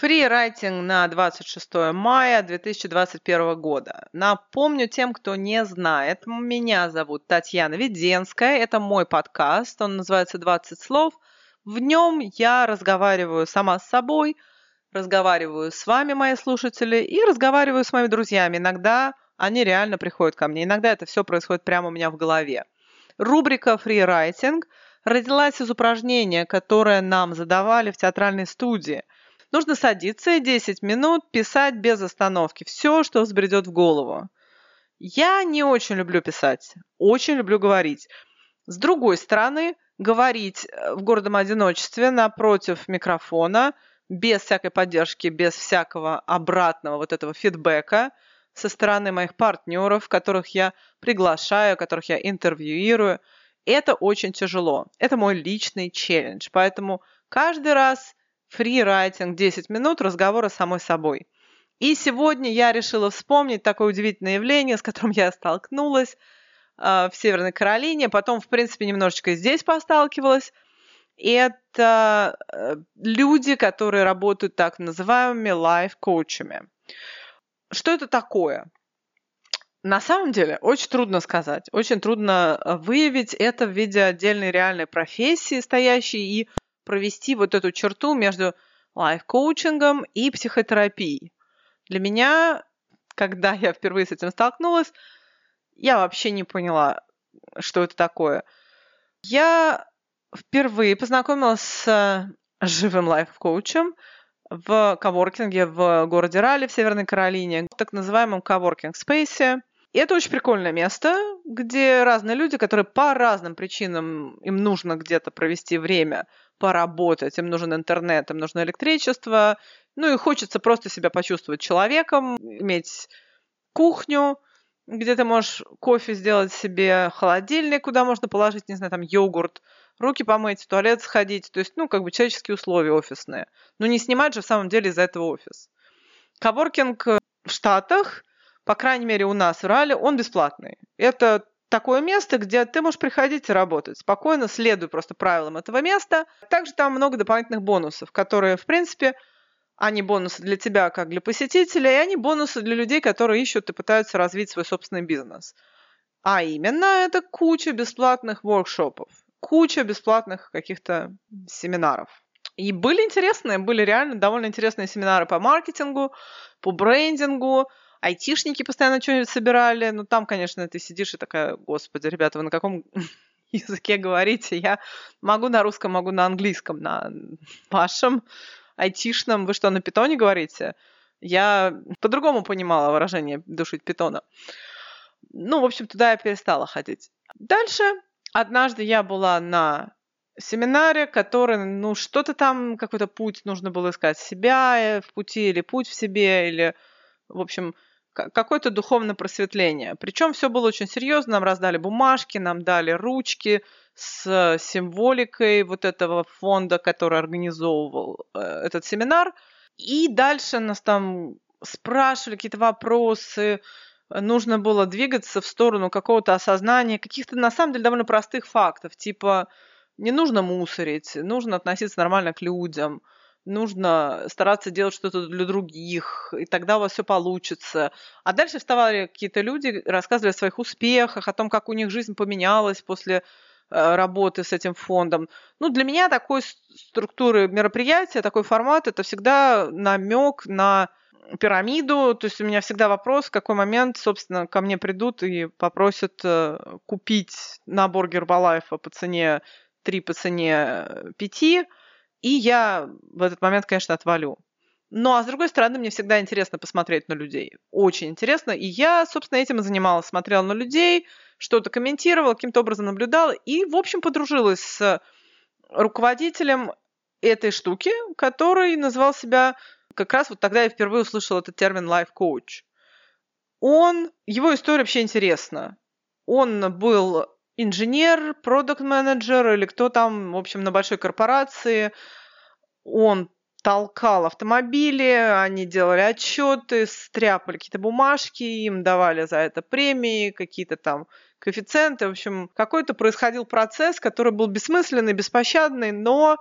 Фрирайтинг на 26 мая 2021 года. Напомню тем, кто не знает, меня зовут Татьяна Веденская, это мой подкаст, он называется «20 слов». В нем я разговариваю сама с собой, разговариваю с вами, мои слушатели, и разговариваю с моими друзьями. Иногда они реально приходят ко мне, иногда это все происходит прямо у меня в голове. Рубрика «Фрирайтинг» родилась из упражнения, которое нам задавали в театральной студии – Нужно садиться и 10 минут писать без остановки все, что взбредет в голову. Я не очень люблю писать, очень люблю говорить. С другой стороны, говорить э, в гордом одиночестве напротив микрофона, без всякой поддержки, без всякого обратного вот этого фидбэка со стороны моих партнеров, которых я приглашаю, которых я интервьюирую, это очень тяжело. Это мой личный челлендж. Поэтому каждый раз фрирайтинг 10 минут разговора с самой собой. И сегодня я решила вспомнить такое удивительное явление, с которым я столкнулась э, в Северной Каролине, потом, в принципе, немножечко здесь посталкивалась. Это э, люди, которые работают так называемыми лайф-коучами. Что это такое? На самом деле, очень трудно сказать, очень трудно э, выявить это в виде отдельной реальной профессии, стоящей и провести вот эту черту между лайф-коучингом и психотерапией. Для меня, когда я впервые с этим столкнулась, я вообще не поняла, что это такое. Я впервые познакомилась с живым лайф-коучем в коворкинге в городе Ралли в Северной Каролине, в так называемом коворкинг-спейсе. И это очень прикольное место, где разные люди, которые по разным причинам им нужно где-то провести время, поработать, им нужен интернет, им нужно электричество, ну и хочется просто себя почувствовать человеком, иметь кухню, где ты можешь кофе сделать себе, холодильник, куда можно положить, не знаю, там йогурт, руки помыть, в туалет сходить, то есть, ну, как бы человеческие условия офисные. Но не снимать же в самом деле из-за этого офис. Коворкинг в Штатах – по крайней мере у нас в Рале, он бесплатный. Это такое место, где ты можешь приходить и работать. Спокойно, следуй просто правилам этого места. Также там много дополнительных бонусов, которые, в принципе, они бонусы для тебя, как для посетителя, и они бонусы для людей, которые ищут и пытаются развить свой собственный бизнес. А именно, это куча бесплатных воркшопов, куча бесплатных каких-то семинаров. И были интересные, были реально довольно интересные семинары по маркетингу, по брендингу, айтишники постоянно что-нибудь собирали. Ну, там, конечно, ты сидишь и такая, господи, ребята, вы на каком языке говорите? Я могу на русском, могу на английском, на вашем айтишном. Вы что, на питоне говорите? Я по-другому понимала выражение «душить питона». Ну, в общем, туда я перестала ходить. Дальше однажды я была на семинаре, который, ну, что-то там, какой-то путь нужно было искать себя э, в пути, или путь в себе, или, в общем, какое-то духовное просветление. Причем все было очень серьезно. Нам раздали бумажки, нам дали ручки с символикой вот этого фонда, который организовывал э, этот семинар. И дальше нас там спрашивали какие-то вопросы, нужно было двигаться в сторону какого-то осознания, каких-то на самом деле довольно простых фактов, типа не нужно мусорить, нужно относиться нормально к людям – нужно стараться делать что-то для других, и тогда у вас все получится. А дальше вставали какие-то люди, рассказывали о своих успехах, о том, как у них жизнь поменялась после э, работы с этим фондом. Ну, для меня такой структуры мероприятия, такой формат, это всегда намек на пирамиду, то есть у меня всегда вопрос, в какой момент, собственно, ко мне придут и попросят э, купить набор Гербалайфа по цене 3 по цене 5, э, и я в этот момент, конечно, отвалю. Ну, а с другой стороны, мне всегда интересно посмотреть на людей. Очень интересно. И я, собственно, этим и занималась. Смотрела на людей, что-то комментировала, каким-то образом наблюдала. И, в общем, подружилась с руководителем этой штуки, который называл себя... Как раз вот тогда я впервые услышала этот термин life coach. Он... Его история вообще интересна. Он был инженер, продукт-менеджер или кто там, в общем, на большой корпорации. Он толкал автомобили, они делали отчеты, стряпали какие-то бумажки, им давали за это премии, какие-то там коэффициенты. В общем, какой-то происходил процесс, который был бессмысленный, беспощадный, но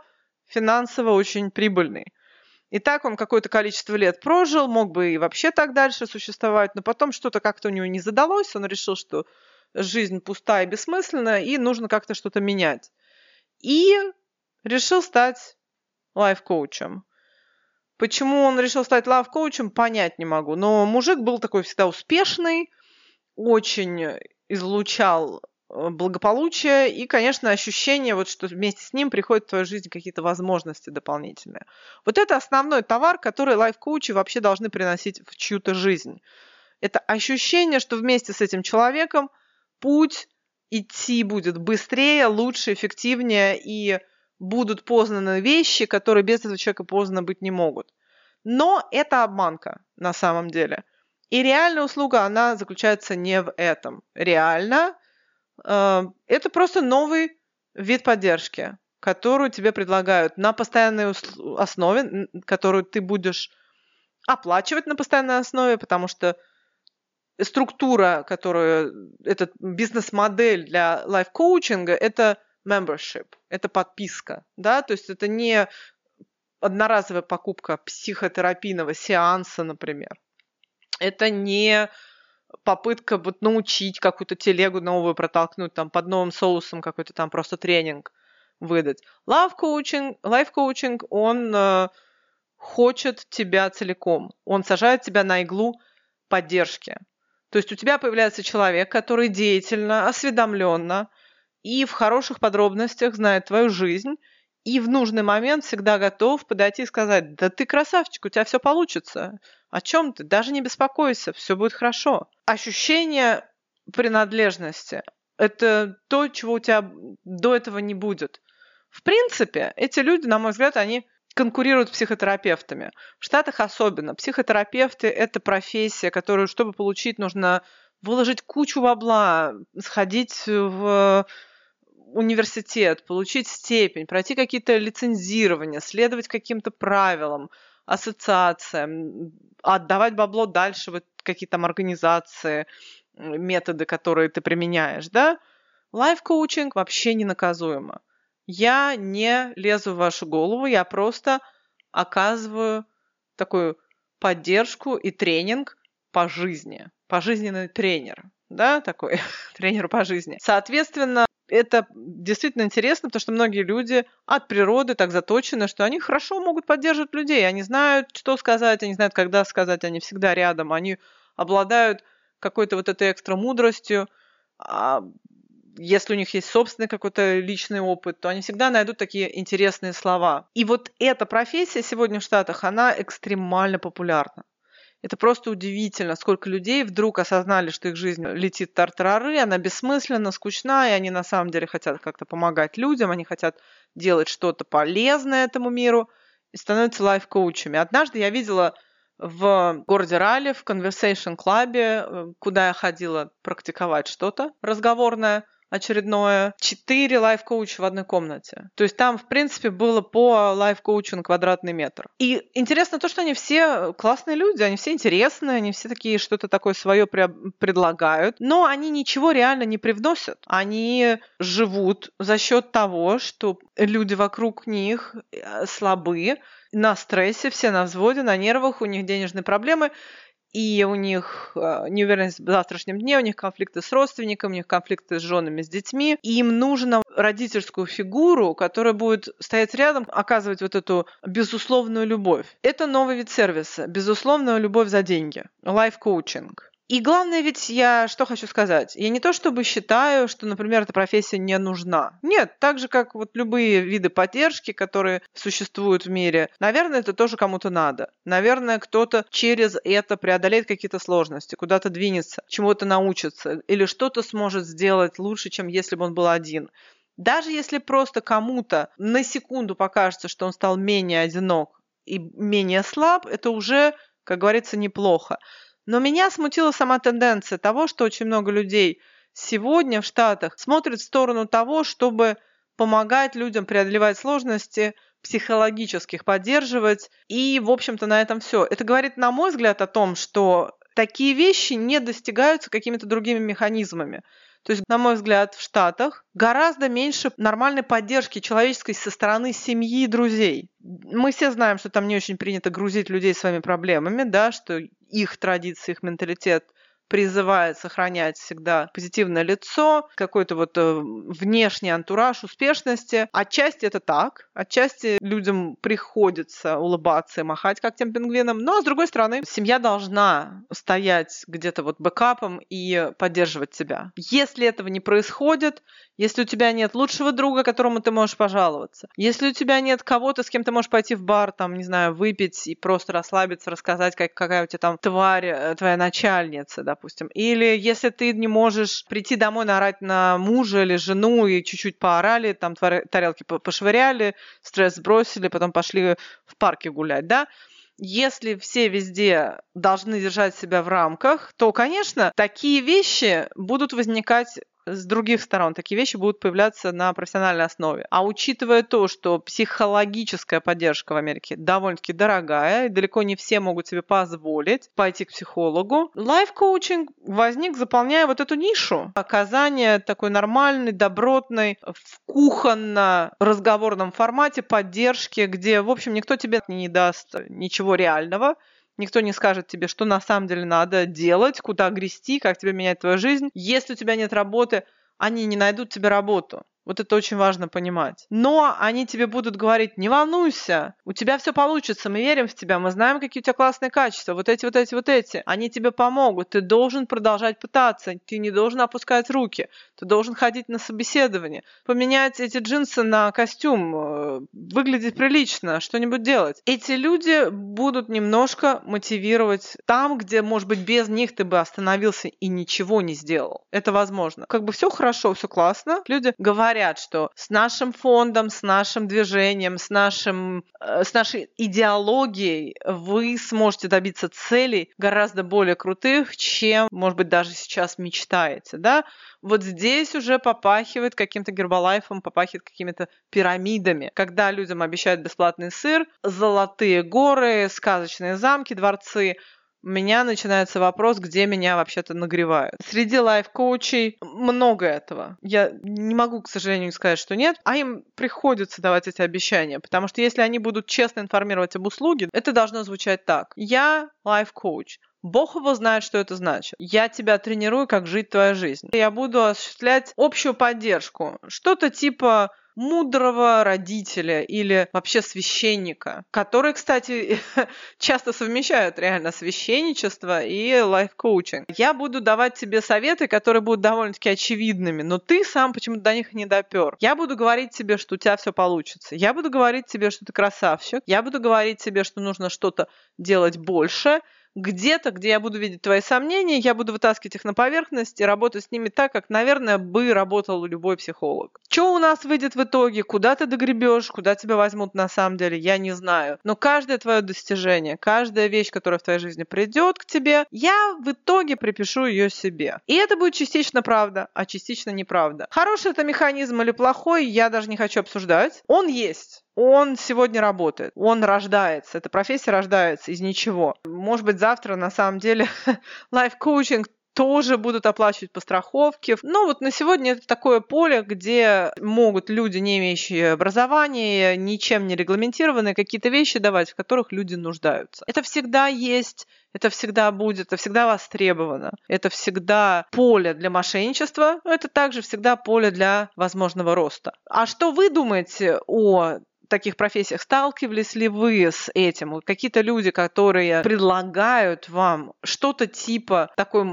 финансово очень прибыльный. И так он какое-то количество лет прожил, мог бы и вообще так дальше существовать, но потом что-то как-то у него не задалось, он решил, что жизнь пустая и бессмысленная, и нужно как-то что-то менять. И решил стать лайф-коучем. Почему он решил стать лайф-коучем, понять не могу. Но мужик был такой всегда успешный, очень излучал э, благополучие и, конечно, ощущение, вот, что вместе с ним приходят в твою жизнь какие-то возможности дополнительные. Вот это основной товар, который лайф-коучи вообще должны приносить в чью-то жизнь. Это ощущение, что вместе с этим человеком путь идти будет быстрее, лучше, эффективнее, и будут познаны вещи, которые без этого человека познаны быть не могут. Но это обманка на самом деле. И реальная услуга, она заключается не в этом. Реально, э, это просто новый вид поддержки, которую тебе предлагают на постоянной основе, которую ты будешь оплачивать на постоянной основе, потому что структура, которую, этот бизнес-модель для лайф-коучинга, это membership, это подписка, да, то есть это не одноразовая покупка психотерапийного сеанса, например. Это не попытка вот научить какую-то телегу новую протолкнуть, там под новым соусом какой-то там просто тренинг выдать. Love coaching, life coaching, он э, хочет тебя целиком. Он сажает тебя на иглу поддержки. То есть у тебя появляется человек, который деятельно, осведомленно и в хороших подробностях знает твою жизнь, и в нужный момент всегда готов подойти и сказать, да ты красавчик, у тебя все получится. О чем ты? Даже не беспокойся, все будет хорошо. Ощущение принадлежности – это то, чего у тебя до этого не будет. В принципе, эти люди, на мой взгляд, они конкурируют с психотерапевтами. В Штатах особенно. Психотерапевты – это профессия, которую, чтобы получить, нужно выложить кучу бабла, сходить в университет, получить степень, пройти какие-то лицензирования, следовать каким-то правилам, ассоциациям, отдавать бабло дальше в какие-то там организации, методы, которые ты применяешь, да? Лайф-коучинг вообще не наказуемо. Я не лезу в вашу голову, я просто оказываю такую поддержку и тренинг по жизни. Пожизненный тренер, да, такой тренер по жизни. Соответственно, это действительно интересно, потому что многие люди от природы так заточены, что они хорошо могут поддерживать людей. Они знают, что сказать, они знают, когда сказать, они всегда рядом, они обладают какой-то вот этой экстра мудростью. Если у них есть собственный какой-то личный опыт, то они всегда найдут такие интересные слова. И вот эта профессия сегодня в Штатах, она экстремально популярна. Это просто удивительно, сколько людей вдруг осознали, что их жизнь летит тартарары, она бессмысленна, скучна, и они на самом деле хотят как-то помогать людям, они хотят делать что-то полезное этому миру и становятся лайф-коучами. Однажды я видела в городе Ралли, в Conversation Club, э, куда я ходила практиковать что-то разговорное – очередное, четыре лайф-коуча в одной комнате. То есть там, в принципе, было по лайф-коучу на квадратный метр. И интересно то, что они все классные люди, они все интересные, они все такие что-то такое свое предлагают, но они ничего реально не привносят. Они живут за счет того, что люди вокруг них э, слабые, на стрессе, все на взводе, на нервах, у них денежные проблемы, и у них э, неуверенность в завтрашнем дне, у них конфликты с родственниками, у них конфликты с женами, с детьми. И им нужно родительскую фигуру, которая будет стоять рядом, оказывать вот эту безусловную любовь. Это новый вид сервиса, безусловная любовь за деньги, лайф-коучинг. И главное ведь я что хочу сказать. Я не то чтобы считаю, что, например, эта профессия не нужна. Нет, так же, как вот любые виды поддержки, которые существуют в мире, наверное, это тоже кому-то надо. Наверное, кто-то через это преодолеет какие-то сложности, куда-то двинется, чему-то научится или что-то сможет сделать лучше, чем если бы он был один. Даже если просто кому-то на секунду покажется, что он стал менее одинок и менее слаб, это уже, как говорится, неплохо. Но меня смутила сама тенденция того, что очень много людей сегодня в Штатах смотрят в сторону того, чтобы помогать людям преодолевать сложности, психологических поддерживать. И, в общем-то, на этом все. Это говорит, на мой взгляд, о том, что такие вещи не достигаются какими-то другими механизмами. То есть, на мой взгляд, в Штатах гораздо меньше нормальной поддержки человеческой со стороны семьи и друзей. Мы все знаем, что там не очень принято грузить людей своими проблемами, да, что их традиции, их менталитет – призывает сохранять всегда позитивное лицо, какой-то вот э, внешний антураж успешности. Отчасти это так, отчасти людям приходится улыбаться и махать, как тем пингвинам, но, с другой стороны, семья должна стоять где-то вот бэкапом и поддерживать тебя. Если этого не происходит, если у тебя нет лучшего друга, которому ты можешь пожаловаться, если у тебя нет кого-то, с кем ты можешь пойти в бар, там, не знаю, выпить и просто расслабиться, рассказать, как, какая у тебя там тварь, э, твоя начальница, допустим. Или если ты не можешь прийти домой, наорать на мужа или жену и чуть-чуть поорали, там тарелки пошвыряли, стресс сбросили, потом пошли в парке гулять, да, если все везде должны держать себя в рамках, то, конечно, такие вещи будут возникать с других сторон такие вещи будут появляться на профессиональной основе. А учитывая то, что психологическая поддержка в Америке довольно-таки дорогая, и далеко не все могут себе позволить пойти к психологу, лайф-коучинг возник, заполняя вот эту нишу. Оказание такой нормальной, добротной, в кухонно-разговорном формате поддержки, где, в общем, никто тебе не даст ничего реального, Никто не скажет тебе, что на самом деле надо делать, куда грести, как тебе менять твою жизнь. Если у тебя нет работы, они не найдут тебе работу. Вот это очень важно понимать. Но они тебе будут говорить, не волнуйся, у тебя все получится, мы верим в тебя, мы знаем, какие у тебя классные качества, вот эти, вот эти, вот эти. Они тебе помогут, ты должен продолжать пытаться, ты не должен опускать руки, ты должен ходить на собеседование, поменять эти джинсы на костюм, э, выглядеть прилично, что-нибудь делать. Эти люди будут немножко мотивировать там, где, может быть, без них ты бы остановился и ничего не сделал. Это возможно. Как бы все хорошо, все классно. Люди говорят, говорят, что с нашим фондом, с нашим движением, с, нашим, э, с нашей идеологией вы сможете добиться целей гораздо более крутых, чем, может быть, даже сейчас мечтаете, да? Вот здесь уже попахивает каким-то гербалайфом, попахивает какими-то пирамидами, когда людям обещают бесплатный сыр, золотые горы, сказочные замки, дворцы, у меня начинается вопрос, где меня вообще-то нагревают. Среди лайф-коучей много этого. Я не могу, к сожалению, сказать, что нет, а им приходится давать эти обещания, потому что если они будут честно информировать об услуге, это должно звучать так. Я лайф-коуч. Бог его знает, что это значит. Я тебя тренирую, как жить твоя жизнь. Я буду осуществлять общую поддержку. Что-то типа мудрого родителя или вообще священника, которые, кстати, часто совмещают реально священничество и лайф-коучинг. Я буду давать тебе советы, которые будут довольно-таки очевидными, но ты сам почему-то до них не допер. Я буду говорить тебе, что у тебя все получится. Я буду говорить тебе, что ты красавчик. Я буду говорить тебе, что нужно что-то делать больше где-то, где я буду видеть твои сомнения, я буду вытаскивать их на поверхность и работать с ними так, как, наверное, бы работал любой психолог. Что у нас выйдет в итоге? Куда ты догребешь? Куда тебя возьмут на самом деле? Я не знаю. Но каждое твое достижение, каждая вещь, которая в твоей жизни придет к тебе, я в итоге припишу ее себе. И это будет частично правда, а частично неправда. Хороший это механизм или плохой, я даже не хочу обсуждать. Он есть он сегодня работает, он рождается, эта профессия рождается из ничего. Может быть, завтра на самом деле лайф-коучинг тоже будут оплачивать по страховке. Но вот на сегодня это такое поле, где могут люди, не имеющие образования, ничем не регламентированные, какие-то вещи давать, в которых люди нуждаются. Это всегда есть это всегда будет, это всегда востребовано. Это всегда поле для мошенничества, это также всегда поле для возможного роста. А что вы думаете о таких профессиях сталкивались ли вы с этим? Какие-то люди, которые предлагают вам что-то типа такой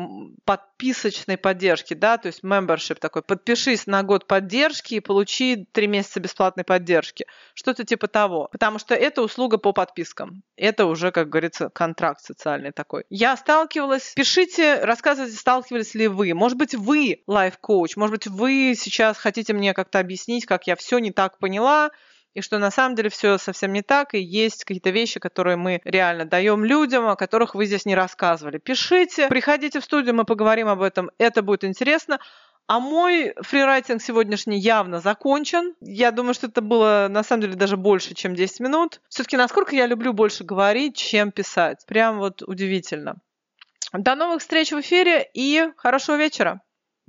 подписочной поддержки, да, то есть membership такой, подпишись на год поддержки и получи три месяца бесплатной поддержки. Что-то типа того. Потому что это услуга по подпискам. Это уже, как говорится, контракт социальный такой. Я сталкивалась. Пишите, рассказывайте, сталкивались ли вы. Может быть, вы лайф-коуч. Может быть, вы сейчас хотите мне как-то объяснить, как я все не так поняла, и что на самом деле все совсем не так, и есть какие-то вещи, которые мы реально даем людям, о которых вы здесь не рассказывали. Пишите, приходите в студию, мы поговорим об этом, это будет интересно. А мой фрирайтинг сегодняшний явно закончен. Я думаю, что это было на самом деле даже больше, чем 10 минут. Все-таки насколько я люблю больше говорить, чем писать. Прям вот удивительно. До новых встреч в эфире и хорошего вечера.